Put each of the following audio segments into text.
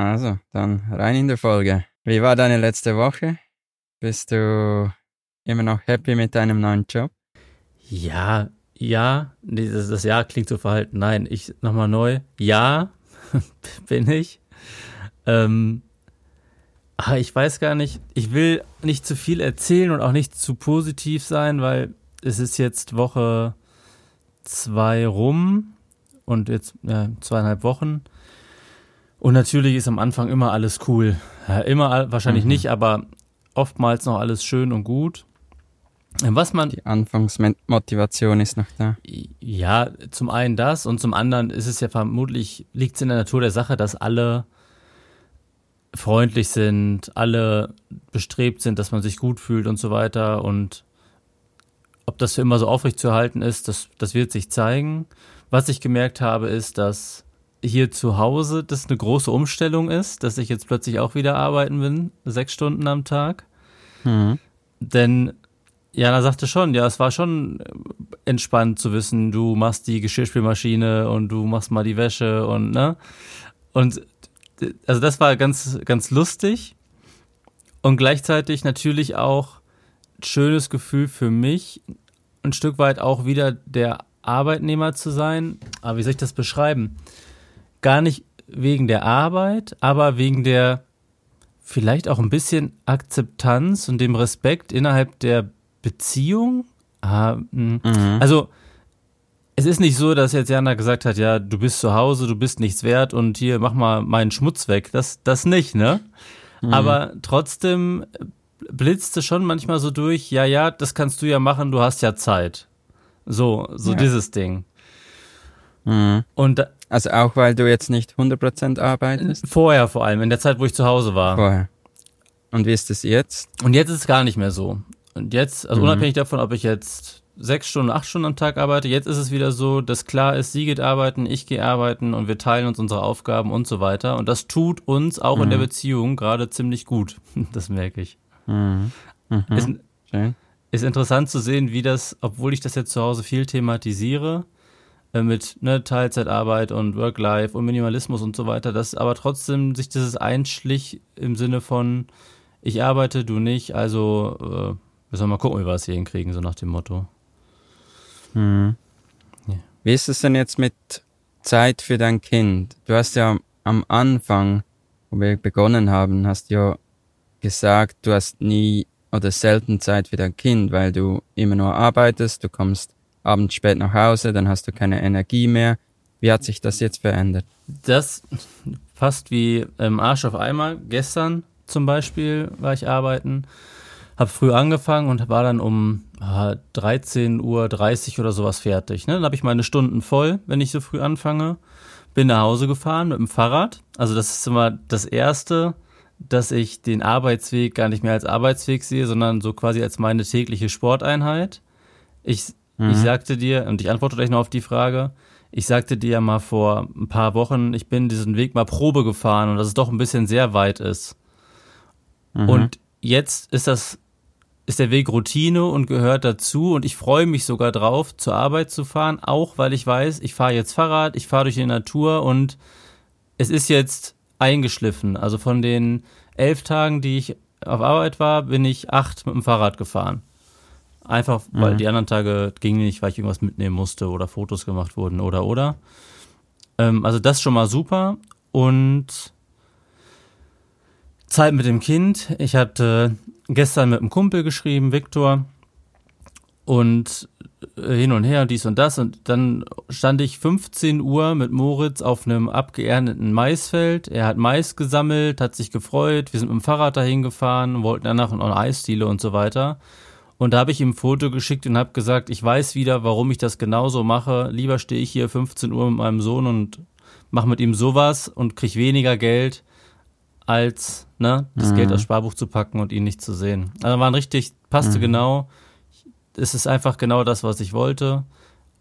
Also, dann rein in die Folge. Wie war deine letzte Woche? Bist du immer noch happy mit deinem neuen Job? Ja, ja. Das, das Ja klingt so verhalten. Nein, ich nochmal neu. Ja, bin ich. Ähm, ach, ich weiß gar nicht. Ich will nicht zu viel erzählen und auch nicht zu positiv sein, weil es ist jetzt Woche zwei rum und jetzt ja, zweieinhalb Wochen. Und natürlich ist am Anfang immer alles cool. Ja, immer wahrscheinlich mhm. nicht, aber oftmals noch alles schön und gut. Was man. Die Anfangsmotivation ist noch da. Ja, zum einen das und zum anderen ist es ja vermutlich, liegt es in der Natur der Sache, dass alle freundlich sind, alle bestrebt sind, dass man sich gut fühlt und so weiter. Und ob das für immer so aufrecht zu erhalten ist, das, das wird sich zeigen. Was ich gemerkt habe, ist, dass hier zu Hause das eine große Umstellung ist, dass ich jetzt plötzlich auch wieder arbeiten bin, sechs Stunden am Tag. Mhm. Denn Jana sagte schon, ja, es war schon entspannt zu wissen, du machst die Geschirrspülmaschine und du machst mal die Wäsche und ne? Und also das war ganz, ganz lustig und gleichzeitig natürlich auch ein schönes Gefühl für mich, ein Stück weit auch wieder der Arbeitnehmer zu sein. Aber wie soll ich das beschreiben? Gar nicht wegen der Arbeit, aber wegen der vielleicht auch ein bisschen Akzeptanz und dem Respekt innerhalb der Beziehung. Ah, hm. mhm. Also es ist nicht so, dass jetzt Jana gesagt hat, ja, du bist zu Hause, du bist nichts wert und hier mach mal meinen Schmutz weg. Das, das nicht, ne? Mhm. Aber trotzdem blitzte schon manchmal so durch, ja, ja, das kannst du ja machen, du hast ja Zeit. So, so ja. dieses Ding. Mhm. Und also auch weil du jetzt nicht 100% arbeitest? Vorher vor allem, in der Zeit, wo ich zu Hause war. Vorher. Und wie ist es jetzt? Und jetzt ist es gar nicht mehr so. Und jetzt, also mhm. unabhängig davon, ob ich jetzt sechs Stunden, acht Stunden am Tag arbeite, jetzt ist es wieder so, dass klar ist, sie geht arbeiten, ich gehe arbeiten und wir teilen uns unsere Aufgaben und so weiter. Und das tut uns auch mhm. in der mhm. Beziehung gerade ziemlich gut. Das merke ich. Mhm. Mhm. Ist, ist, interessant zu sehen, wie das, obwohl ich das jetzt zu Hause viel thematisiere, mit ne, Teilzeitarbeit und Work-Life und Minimalismus und so weiter, dass aber trotzdem sich dieses einschlich im Sinne von, ich arbeite, du nicht, also äh, müssen wir mal gucken, wie wir es hier hinkriegen, so nach dem Motto. Mhm. Ja. Wie ist es denn jetzt mit Zeit für dein Kind? Du hast ja am Anfang, wo wir begonnen haben, hast ja gesagt, du hast nie oder selten Zeit für dein Kind, weil du immer nur arbeitest, du kommst abends spät nach Hause, dann hast du keine Energie mehr. Wie hat sich das jetzt verändert? Das fast wie im Arsch auf einmal. Gestern zum Beispiel war ich arbeiten, habe früh angefangen und war dann um 13.30 Uhr oder sowas fertig. Ne? Dann habe ich meine Stunden voll, wenn ich so früh anfange. Bin nach Hause gefahren mit dem Fahrrad. Also das ist immer das Erste, dass ich den Arbeitsweg gar nicht mehr als Arbeitsweg sehe, sondern so quasi als meine tägliche Sporteinheit. Ich Mhm. Ich sagte dir, und ich antworte gleich noch auf die Frage, ich sagte dir ja mal vor ein paar Wochen, ich bin diesen Weg mal Probe gefahren und dass es doch ein bisschen sehr weit ist. Mhm. Und jetzt ist das, ist der Weg Routine und gehört dazu und ich freue mich sogar drauf, zur Arbeit zu fahren, auch weil ich weiß, ich fahre jetzt Fahrrad, ich fahre durch die Natur und es ist jetzt eingeschliffen. Also von den elf Tagen, die ich auf Arbeit war, bin ich acht mit dem Fahrrad gefahren. Einfach, weil mhm. die anderen Tage ging nicht, weil ich irgendwas mitnehmen musste oder Fotos gemacht wurden oder oder. Ähm, also das schon mal super. Und Zeit mit dem Kind. Ich hatte gestern mit einem Kumpel geschrieben, Viktor. Und äh, hin und her und dies und das. Und dann stand ich 15 Uhr mit Moritz auf einem abgeernteten Maisfeld. Er hat Mais gesammelt, hat sich gefreut. Wir sind mit dem Fahrrad dahin gefahren, wollten danach eine Eisdiele und so weiter. Und da habe ich ihm ein Foto geschickt und habe gesagt, ich weiß wieder, warum ich das genauso mache. Lieber stehe ich hier 15 Uhr mit meinem Sohn und mache mit ihm sowas und kriege weniger Geld, als ne, das mhm. Geld aufs Sparbuch zu packen und ihn nicht zu sehen. Also waren richtig, passte mhm. genau. Es ist einfach genau das, was ich wollte.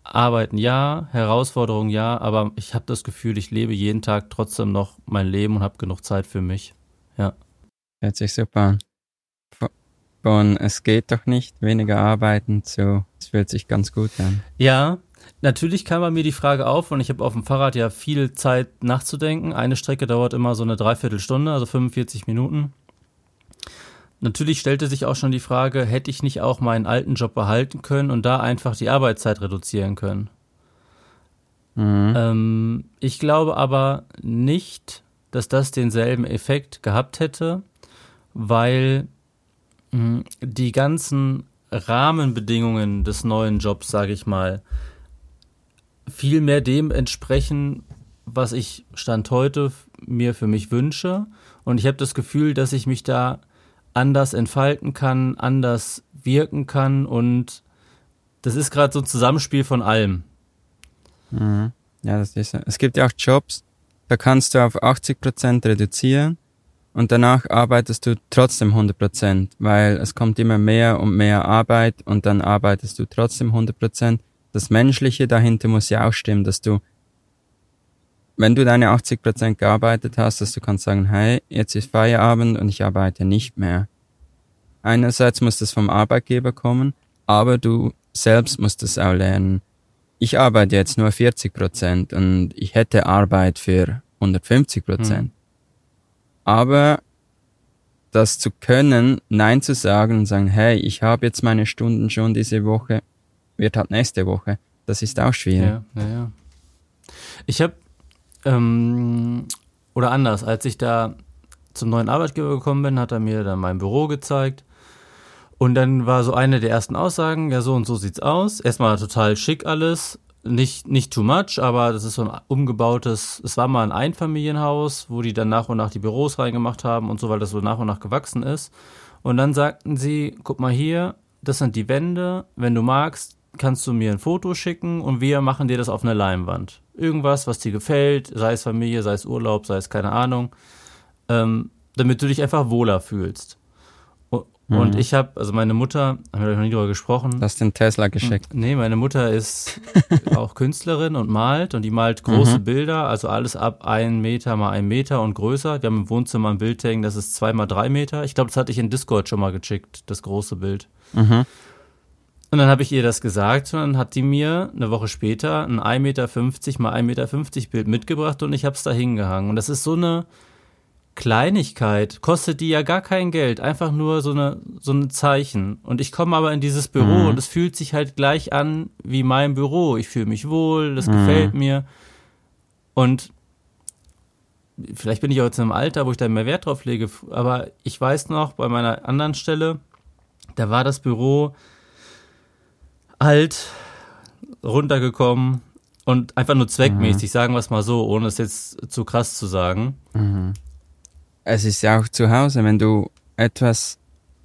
Arbeiten ja, Herausforderungen ja, aber ich habe das Gefühl, ich lebe jeden Tag trotzdem noch mein Leben und habe genug Zeit für mich. Ja. Hört sich super an von es geht doch nicht, weniger arbeiten zu, es fühlt sich ganz gut an. Ja, Natürlich kam bei mir die Frage auf und ich habe auf dem Fahrrad ja viel Zeit nachzudenken. Eine Strecke dauert immer so eine Dreiviertelstunde, also 45 Minuten. Natürlich stellte sich auch schon die Frage, hätte ich nicht auch meinen alten Job behalten können und da einfach die Arbeitszeit reduzieren können? Mhm. Ähm, ich glaube aber nicht, dass das denselben Effekt gehabt hätte, weil die ganzen Rahmenbedingungen des neuen Jobs, sage ich mal, viel mehr dem entsprechen, was ich Stand heute mir für mich wünsche. Und ich habe das Gefühl, dass ich mich da anders entfalten kann, anders wirken kann und das ist gerade so ein Zusammenspiel von allem. Mhm. Ja, das ist Es gibt ja auch Jobs, da kannst du auf 80 Prozent reduzieren und danach arbeitest du trotzdem 100 Prozent, weil es kommt immer mehr und mehr Arbeit und dann arbeitest du trotzdem 100 Prozent. Das Menschliche dahinter muss ja auch stimmen, dass du, wenn du deine 80 Prozent gearbeitet hast, dass du kannst sagen, hey, jetzt ist Feierabend und ich arbeite nicht mehr. Einerseits muss das vom Arbeitgeber kommen, aber du selbst musst es auch lernen ich arbeite jetzt nur 40 Prozent und ich hätte Arbeit für 150 Prozent. Mhm. Aber das zu können, Nein zu sagen und sagen, hey, ich habe jetzt meine Stunden schon diese Woche, wird halt nächste Woche, das ist auch schwierig. Ja, ja, ja. Ich habe, ähm, oder anders, als ich da zum neuen Arbeitgeber gekommen bin, hat er mir dann mein Büro gezeigt und dann war so eine der ersten Aussagen, ja, so und so sieht's aus. Erstmal total schick alles. Nicht, nicht too much, aber das ist so ein umgebautes, es war mal ein Einfamilienhaus, wo die dann nach und nach die Büros reingemacht haben und so, weil das so nach und nach gewachsen ist. Und dann sagten sie, guck mal hier, das sind die Wände. Wenn du magst, kannst du mir ein Foto schicken und wir machen dir das auf eine Leinwand. Irgendwas, was dir gefällt, sei es Familie, sei es Urlaub, sei es keine Ahnung, ähm, damit du dich einfach wohler fühlst. Und mhm. ich habe, also meine Mutter, haben wir noch nie drüber gesprochen. hast den Tesla geschickt. Nee, meine Mutter ist auch Künstlerin und malt und die malt große mhm. Bilder, also alles ab ein Meter mal ein Meter und größer. Wir haben im Wohnzimmer ein Bild hängen, das ist zwei mal drei Meter. Ich glaube, das hatte ich in Discord schon mal geschickt, das große Bild. Mhm. Und dann habe ich ihr das gesagt und dann hat die mir eine Woche später ein 1,50 Meter mal 1,50 Meter Bild mitgebracht und ich habe es da hingehangen. Und das ist so eine Kleinigkeit, kostet die ja gar kein Geld, einfach nur so eine so ein Zeichen. Und ich komme aber in dieses Büro mhm. und es fühlt sich halt gleich an wie mein Büro. Ich fühle mich wohl, das mhm. gefällt mir. Und vielleicht bin ich auch jetzt in einem Alter, wo ich da mehr Wert drauf lege, aber ich weiß noch, bei meiner anderen Stelle, da war das Büro alt, runtergekommen und einfach nur zweckmäßig, mhm. sagen wir es mal so, ohne es jetzt zu krass zu sagen. Mhm es ist ja auch zu Hause, wenn du etwas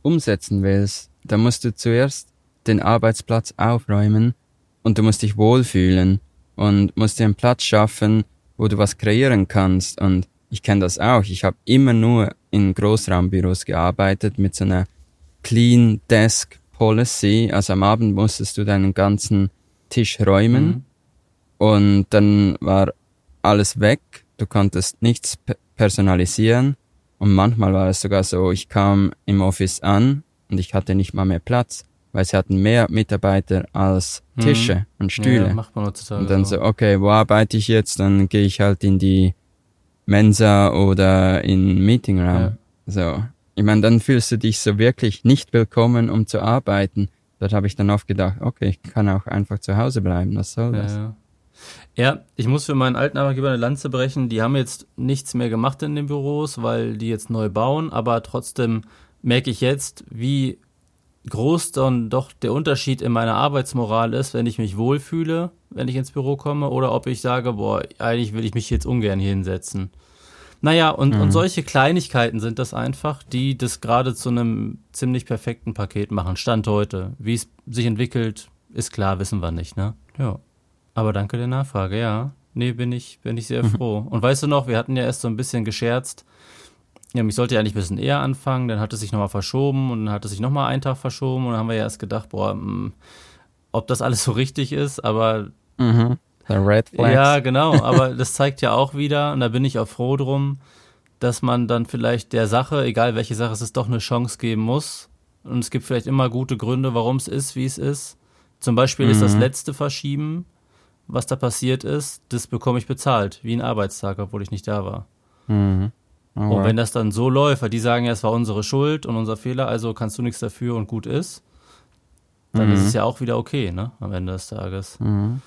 umsetzen willst, dann musst du zuerst den Arbeitsplatz aufräumen und du musst dich wohlfühlen und musst dir einen Platz schaffen, wo du was kreieren kannst. Und ich kenne das auch. Ich habe immer nur in Großraumbüros gearbeitet mit so einer Clean Desk Policy. Also am Abend musstest du deinen ganzen Tisch räumen mhm. und dann war alles weg. Du konntest nichts personalisieren und manchmal war es sogar so, ich kam im Office an und ich hatte nicht mal mehr Platz, weil sie hatten mehr Mitarbeiter als mhm. Tische mhm. und Stühle. Ja, macht man heutzutage und dann so, okay, wo arbeite ich jetzt? Dann gehe ich halt in die Mensa oder in Meeting Room. Ja. So. Ich meine, dann fühlst du dich so wirklich nicht willkommen, um zu arbeiten. Dort habe ich dann oft gedacht, okay, ich kann auch einfach zu Hause bleiben, was soll das? Ja, ja, ich muss für meinen alten Arbeitgeber eine Lanze brechen. Die haben jetzt nichts mehr gemacht in den Büros, weil die jetzt neu bauen, aber trotzdem merke ich jetzt, wie groß dann doch der Unterschied in meiner Arbeitsmoral ist, wenn ich mich wohlfühle, wenn ich ins Büro komme, oder ob ich sage, boah, eigentlich will ich mich jetzt ungern hier hinsetzen. Naja, und, mhm. und solche Kleinigkeiten sind das einfach, die das gerade zu einem ziemlich perfekten Paket machen. Stand heute. Wie es sich entwickelt, ist klar, wissen wir nicht, ne? Ja. Aber danke der Nachfrage, ja. Nee, bin ich, bin ich sehr mhm. froh. Und weißt du noch, wir hatten ja erst so ein bisschen gescherzt. Ja, ich sollte ja eigentlich ein bisschen eher anfangen, dann hat es sich nochmal verschoben und dann hat es sich nochmal einen Tag verschoben und dann haben wir ja erst gedacht, boah, mh, hm, ob das alles so richtig ist, aber. Mhm. The Red Flags. Ja, genau, aber das zeigt ja auch wieder, und da bin ich auch froh drum, dass man dann vielleicht der Sache, egal welche Sache es ist, doch eine Chance geben muss. Und es gibt vielleicht immer gute Gründe, warum es ist, wie es ist. Zum Beispiel mhm. ist das mhm. letzte Verschieben was da passiert ist, das bekomme ich bezahlt, wie ein Arbeitstag, obwohl ich nicht da war. Mhm. Und wenn das dann so läuft, weil die sagen ja, es war unsere Schuld und unser Fehler, also kannst du nichts dafür und gut ist, dann ist Mhm. es ja auch wieder okay, ne, am Ende des Tages. Mhm.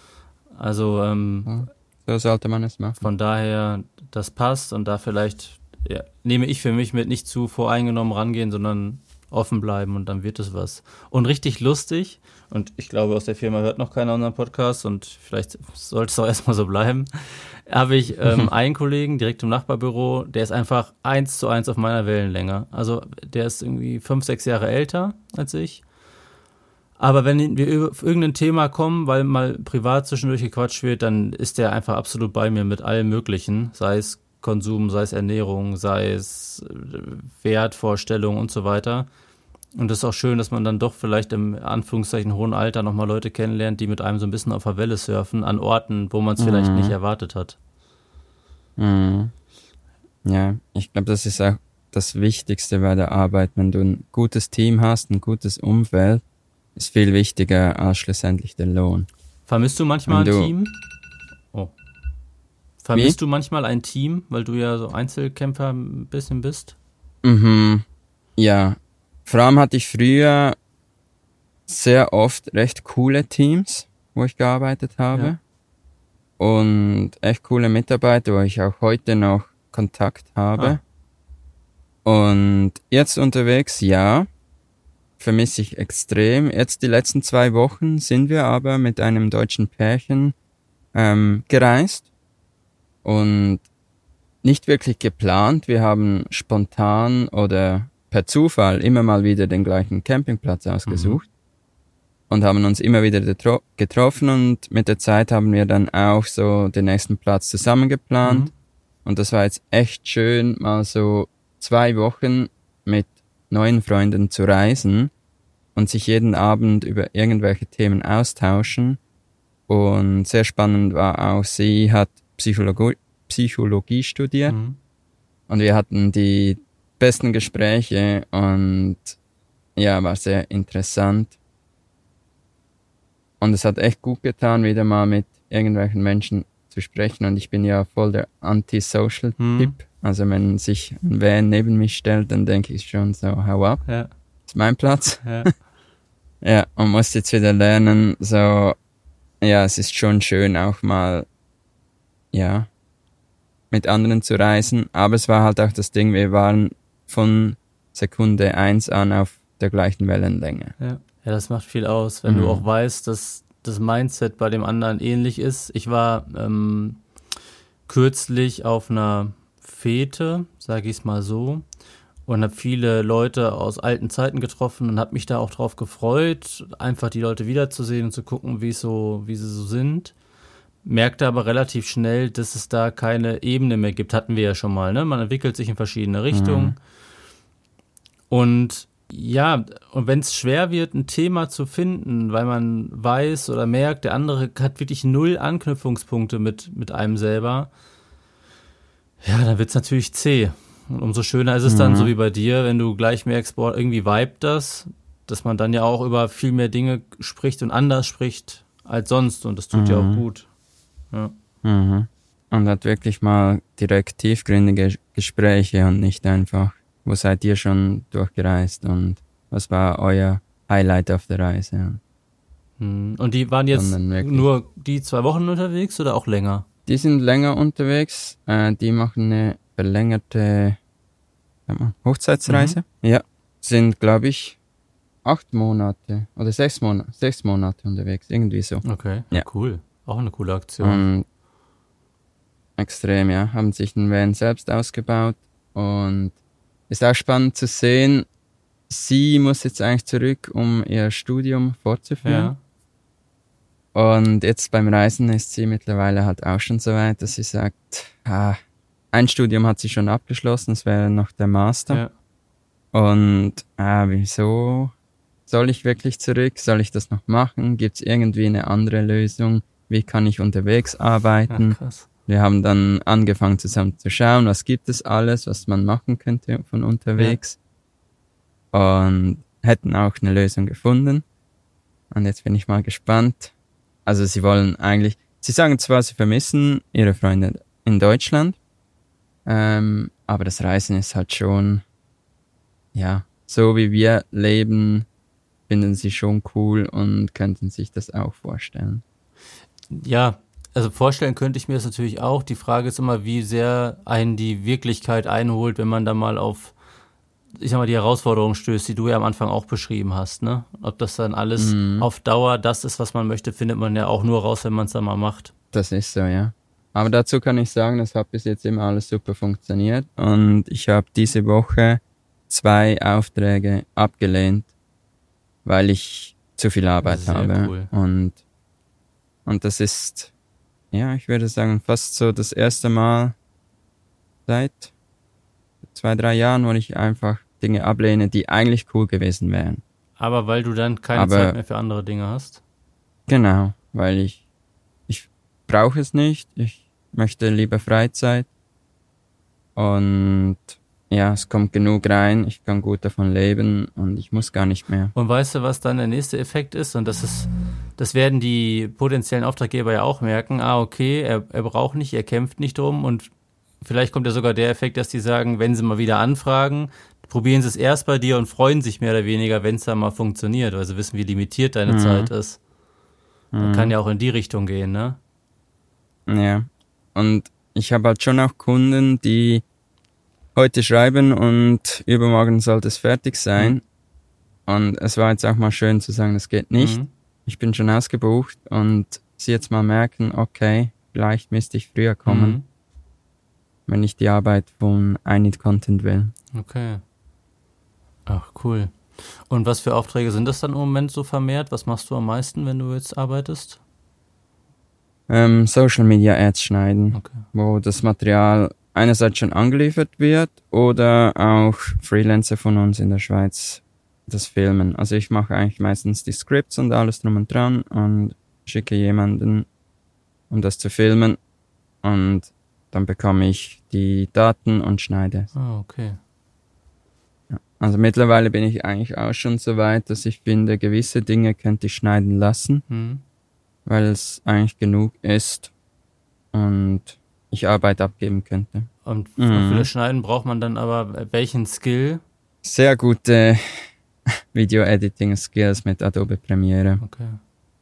Also ähm, So sollte man es machen. von daher, das passt und da vielleicht ja, nehme ich für mich mit nicht zu voreingenommen rangehen, sondern offen bleiben und dann wird es was. Und richtig lustig, und ich glaube, aus der Firma hört noch keiner unseren Podcast und vielleicht sollte es auch erstmal so bleiben, habe ich ähm, einen Kollegen direkt im Nachbarbüro, der ist einfach eins zu eins auf meiner Wellenlänge. Also der ist irgendwie fünf, sechs Jahre älter als ich. Aber wenn wir über- auf irgendein Thema kommen, weil mal privat zwischendurch gequatscht wird, dann ist der einfach absolut bei mir mit allem Möglichen, sei es Konsum, sei es Ernährung, sei es äh, Wertvorstellungen und so weiter. Und das ist auch schön, dass man dann doch vielleicht im Anführungszeichen hohen Alter nochmal Leute kennenlernt, die mit einem so ein bisschen auf der Welle surfen, an Orten, wo man es vielleicht Mhm. nicht erwartet hat. Mhm. Ja, ich glaube, das ist auch das Wichtigste bei der Arbeit. Wenn du ein gutes Team hast, ein gutes Umfeld, ist viel wichtiger als schlussendlich der Lohn. Vermisst du manchmal Wenn ein du- Team? Vermisst du manchmal ein Team, weil du ja so Einzelkämpfer ein bisschen bist? Mhm. Ja, vor allem hatte ich früher sehr oft recht coole Teams, wo ich gearbeitet habe. Ja. Und echt coole Mitarbeiter, wo ich auch heute noch Kontakt habe. Und jetzt unterwegs, ja, vermisse ich extrem. Jetzt die letzten zwei Wochen sind wir aber mit einem deutschen Pärchen ähm, gereist und nicht wirklich geplant. Wir haben spontan oder per Zufall immer mal wieder den gleichen Campingplatz ausgesucht und haben uns immer wieder getro getroffen und mit der Zeit haben wir dann auch so den nächsten Platz zusammen geplant. Mhm. Und das war jetzt echt schön, mal so zwei Wochen mit neuen Freunden zu reisen und sich jeden Abend über irgendwelche Themen austauschen. Und sehr spannend war auch, sie hat Psychologie, Psychologie studiert Mhm. und wir hatten die besten Gespräche und ja, war sehr interessant. Und es hat echt gut getan, wieder mal mit irgendwelchen Menschen zu sprechen. Und ich bin ja voll der Anti-Social-Typ. Mhm. Also wenn sich ein Van neben mich stellt, dann denke ich schon so, hau ab, Ja, ist mein Platz. ja. Ja, und muss jetzt wieder lernen, so, ja, es ist schon schön, auch mal, ja, mit anderen zu reisen. Aber es war halt auch das Ding, wir waren von Sekunde eins an auf der gleichen Wellenlänge. Ja. ja, das macht viel aus, wenn du Mhm. auch weißt, dass das Mindset bei dem anderen ähnlich ist. Ich war ähm, kürzlich auf einer Fete, sage ich es mal so, und habe viele Leute aus alten Zeiten getroffen und habe mich da auch drauf gefreut, einfach die Leute wiederzusehen und zu gucken, wie so, wie sie so sind. Merkte aber relativ schnell, dass es da keine Ebene mehr gibt. Hatten wir ja schon mal, ne? Man entwickelt sich in verschiedene Richtungen. Und ja, und wenn es schwer wird, ein Thema zu finden, weil man weiß oder merkt, der andere hat wirklich null Anknüpfungspunkte mit, mit einem selber, ja, dann wird es natürlich zäh. Und umso schöner ist es dann, Mhm. so wie bei dir, wenn du gleich merkst, boah, irgendwie vibet das, dass man dann ja auch über viel mehr Dinge spricht und anders spricht als sonst. Und das tut ja auch Mhm. gut. Ja. Mhm. Und hat wirklich mal direkt tiefgründige Gespräche und nicht einfach, wo seid ihr schon durchgereist und was war euer Highlight auf der Reise? Hm. Und die waren jetzt nur die zwei Wochen unterwegs oder auch länger? Die sind länger unterwegs, äh, die machen eine verlängerte mal, Hochzeitsreise. Ja, sind glaube ich acht Monate oder sechs Monate, sechs Monate unterwegs, irgendwie so. Okay, Ja. cool. Auch eine coole Aktion. Und extrem, ja. Haben sich den Van selbst ausgebaut und ist auch spannend zu sehen, sie muss jetzt eigentlich zurück, um ihr Studium fortzuführen. Ja. Und jetzt beim Reisen ist sie mittlerweile halt auch schon so weit, dass sie sagt, ah, ein Studium hat sie schon abgeschlossen, es wäre noch der Master. ja. Und ah, wieso soll ich wirklich zurück? Soll ich das noch machen? Gibt es irgendwie eine andere Lösung? Wie kann ich unterwegs arbeiten? Ach, krass. Wir haben dann angefangen zusammen zu schauen, was gibt es alles, was man machen könnte von unterwegs. Und hätten auch eine Lösung gefunden. Und jetzt bin ich mal gespannt. Also sie wollen eigentlich, sie sagen zwar, sie vermissen ihre Freunde in Deutschland, ähm, aber das Reisen ist halt schon, ja, so wie wir leben, finden sie schon cool und könnten sich das auch vorstellen. Ja, also vorstellen könnte ich mir das natürlich auch. Die Frage ist immer, wie sehr einen die Wirklichkeit einholt, wenn man da mal auf, ich sag mal, die Herausforderung stößt, die du ja am Anfang auch beschrieben hast, ne? Ob das dann alles mhm. auf Dauer das ist, was man möchte, findet man ja auch nur raus, wenn man es dann mal macht. Das ist so, ja. Aber dazu kann ich sagen, das hat bis jetzt immer alles super funktioniert und ich habe diese Woche zwei Aufträge abgelehnt, weil ich zu viel Arbeit Sehr habe. Cool. Und, und das ist, ja, ich würde sagen, fast so das erste Mal seit zwei, drei Jahren, wo ich einfach Dinge ablehne, die eigentlich cool gewesen wären. Aber weil du dann keine Aber, Zeit mehr für andere Dinge hast? Genau, weil ich, ich brauche es nicht. Ich möchte lieber Freizeit. Und ja, es kommt genug rein, ich kann gut davon leben und ich muss gar nicht mehr. Und weißt du, was dann der nächste Effekt ist? Und das ist, das werden die potenziellen Auftraggeber ja auch merken. Ah, okay, er, er braucht nicht, er kämpft nicht drum und vielleicht kommt ja sogar der Effekt, dass die sagen, wenn sie mal wieder anfragen, probieren sie es erst bei dir und freuen sich mehr oder weniger, wenn es dann mal funktioniert, weil sie wissen, wie limitiert deine mhm. Zeit ist. Man mhm. kann ja auch in die Richtung gehen, ne? Ja. Und ich habe halt schon auch Kunden, die heute schreiben und übermorgen sollte es fertig sein. Mhm. Und es war jetzt auch mal schön zu sagen, es geht nicht. Mhm. Ich bin schon ausgebucht und sie jetzt mal merken, okay, vielleicht müsste ich früher kommen, mhm. wenn ich die Arbeit von I Need Content will. Okay. Ach, cool. Und was für Aufträge sind das dann im Moment so vermehrt? Was machst du am meisten, wenn du jetzt arbeitest? Ähm, Social Media Ads schneiden, okay. wo das Material einerseits schon angeliefert wird oder auch Freelancer von uns in der Schweiz das filmen. Also ich mache eigentlich meistens die Scripts und alles drum und dran und schicke jemanden, um das zu filmen und dann bekomme ich die Daten und schneide. Ah, okay. Ja. Also mittlerweile bin ich eigentlich auch schon so weit, dass ich finde, gewisse Dinge könnte ich schneiden lassen, mhm. weil es eigentlich genug ist und ich Arbeit abgeben könnte. Und für mhm. das Schneiden braucht man dann aber welchen Skill? Sehr gute Video-Editing-Skills mit Adobe Premiere. Okay.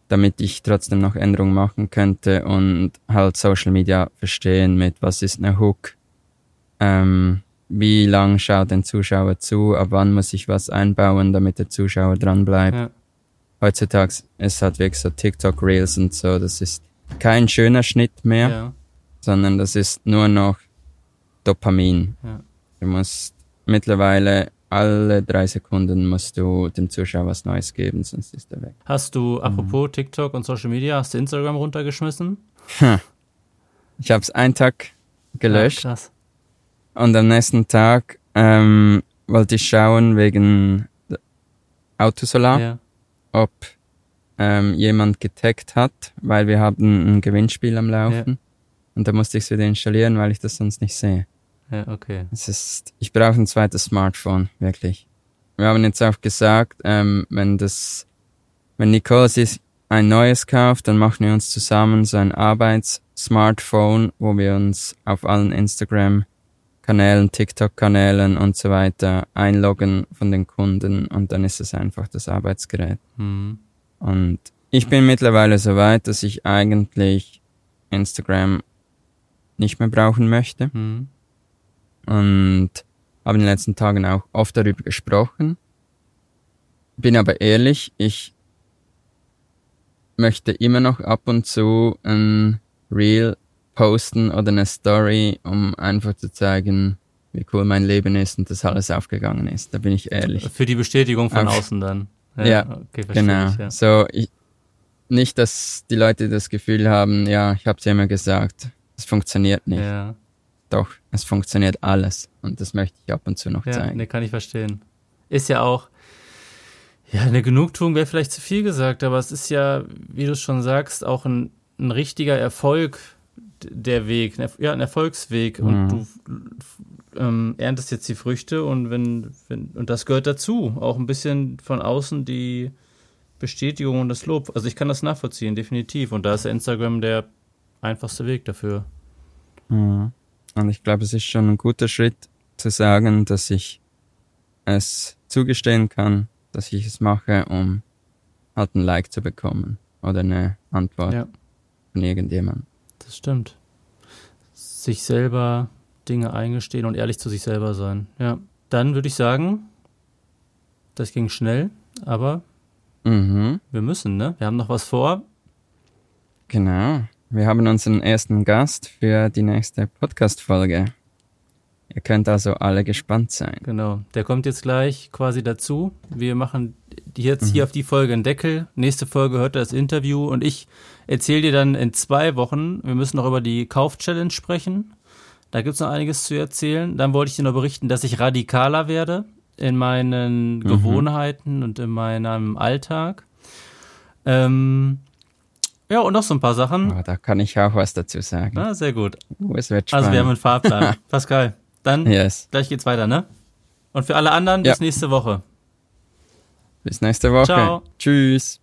Damit ich trotzdem noch Änderungen machen könnte und halt Social Media verstehen mit, was ist eine Hook, ähm, wie lang schaut ein Zuschauer zu, ab wann muss ich was einbauen, damit der Zuschauer dran bleibt. Ja. Heutzutage ist halt wirklich so TikTok Reels und so, das ist kein schöner Schnitt mehr. Ja sondern das ist nur noch Dopamin. Ja. Du musst mittlerweile alle drei Sekunden musst du dem Zuschauer was Neues geben, sonst ist er weg. Hast du, apropos mhm. TikTok und Social Media, hast du Instagram runtergeschmissen? Ich habe es einen Tag gelöscht. Ja. Und am nächsten Tag ähm, wollte ich schauen wegen Autosolar, ja. ob ähm, jemand getaggt hat, weil wir haben ein Gewinnspiel am Laufen. Ja. Und da musste ich es wieder installieren, weil ich das sonst nicht sehe. Ja, okay. Es ist, ich brauche ein zweites Smartphone, wirklich. Wir haben jetzt auch gesagt, ähm, wenn das, wenn Nicole sich ein neues kauft, dann machen wir uns zusammen so ein Arbeits-Smartphone, wo wir uns auf allen Instagram-Kanälen, TikTok-Kanälen und so weiter einloggen von den Kunden und dann ist es einfach das Arbeitsgerät. Mhm. Und ich bin mittlerweile so weit, dass ich eigentlich Instagram nicht mehr brauchen möchte. Mhm. Und habe in den letzten Tagen auch oft darüber gesprochen. Bin aber ehrlich, ich möchte immer noch ab und zu ein Reel posten oder eine Story, um einfach zu zeigen, wie cool mein Leben ist und dass alles aufgegangen ist. Da bin ich ehrlich. Für die Bestätigung von Auf, außen dann. Ja, ja okay, genau. Ich, ja. So, ich, nicht, dass die Leute das Gefühl haben, ja, ich habe es ja immer gesagt, es funktioniert nicht. Ja. Doch, es funktioniert alles. Und das möchte ich ab und zu noch ja, zeigen. Ne, kann ich verstehen. Ist ja auch, ja, eine Genugtuung wäre vielleicht zu viel gesagt, aber es ist ja, wie du schon sagst, auch ein, ein richtiger Erfolg, der Weg, ja, ein Erfolgsweg. Mhm. Und du ähm, erntest jetzt die Früchte und wenn, wenn, und das gehört dazu, auch ein bisschen von außen die Bestätigung und das Lob. Also ich kann das nachvollziehen, definitiv. Und da ist Instagram der einfachste Weg dafür. Mhm. Und ich glaube, es ist schon ein guter Schritt zu sagen, dass ich es zugestehen kann, dass ich es mache, um halt ein Like zu bekommen oder eine Antwort Ja, von irgendjemandem. das stimmt. Sich selber Dinge eingestehen und ehrlich zu sich selber sein. Ja, dann würde ich sagen, das ging schnell, aber Mhm, wir müssen, ne? Wir haben noch was vor. genau. Wir haben unseren ersten Gast für die nächste Podcast-Folge. Ihr könnt also alle gespannt sein. Genau, der kommt jetzt gleich quasi dazu. Wir machen jetzt hier auf die Folge einen Deckel. Nächste Folge hört er das Interview und ich erzähle dir dann in zwei Wochen, wir müssen noch über die Kauf-Challenge sprechen. Da gibt's noch einiges zu erzählen. Dann wollte ich dir noch berichten, dass ich radikaler werde in meinen Gewohnheiten und in meinem Alltag. Ähm, ja, und noch so ein paar Sachen. Aber da kann ich auch was dazu sagen. Na, sehr gut. Oh, es wird Also spannend. wir haben einen Fahrplan. Pascal, dann yes. gleich geht's weiter, ne? Und für alle anderen Ja. bis nächste Woche. Bis nächste Woche. Ciao. Tschüss.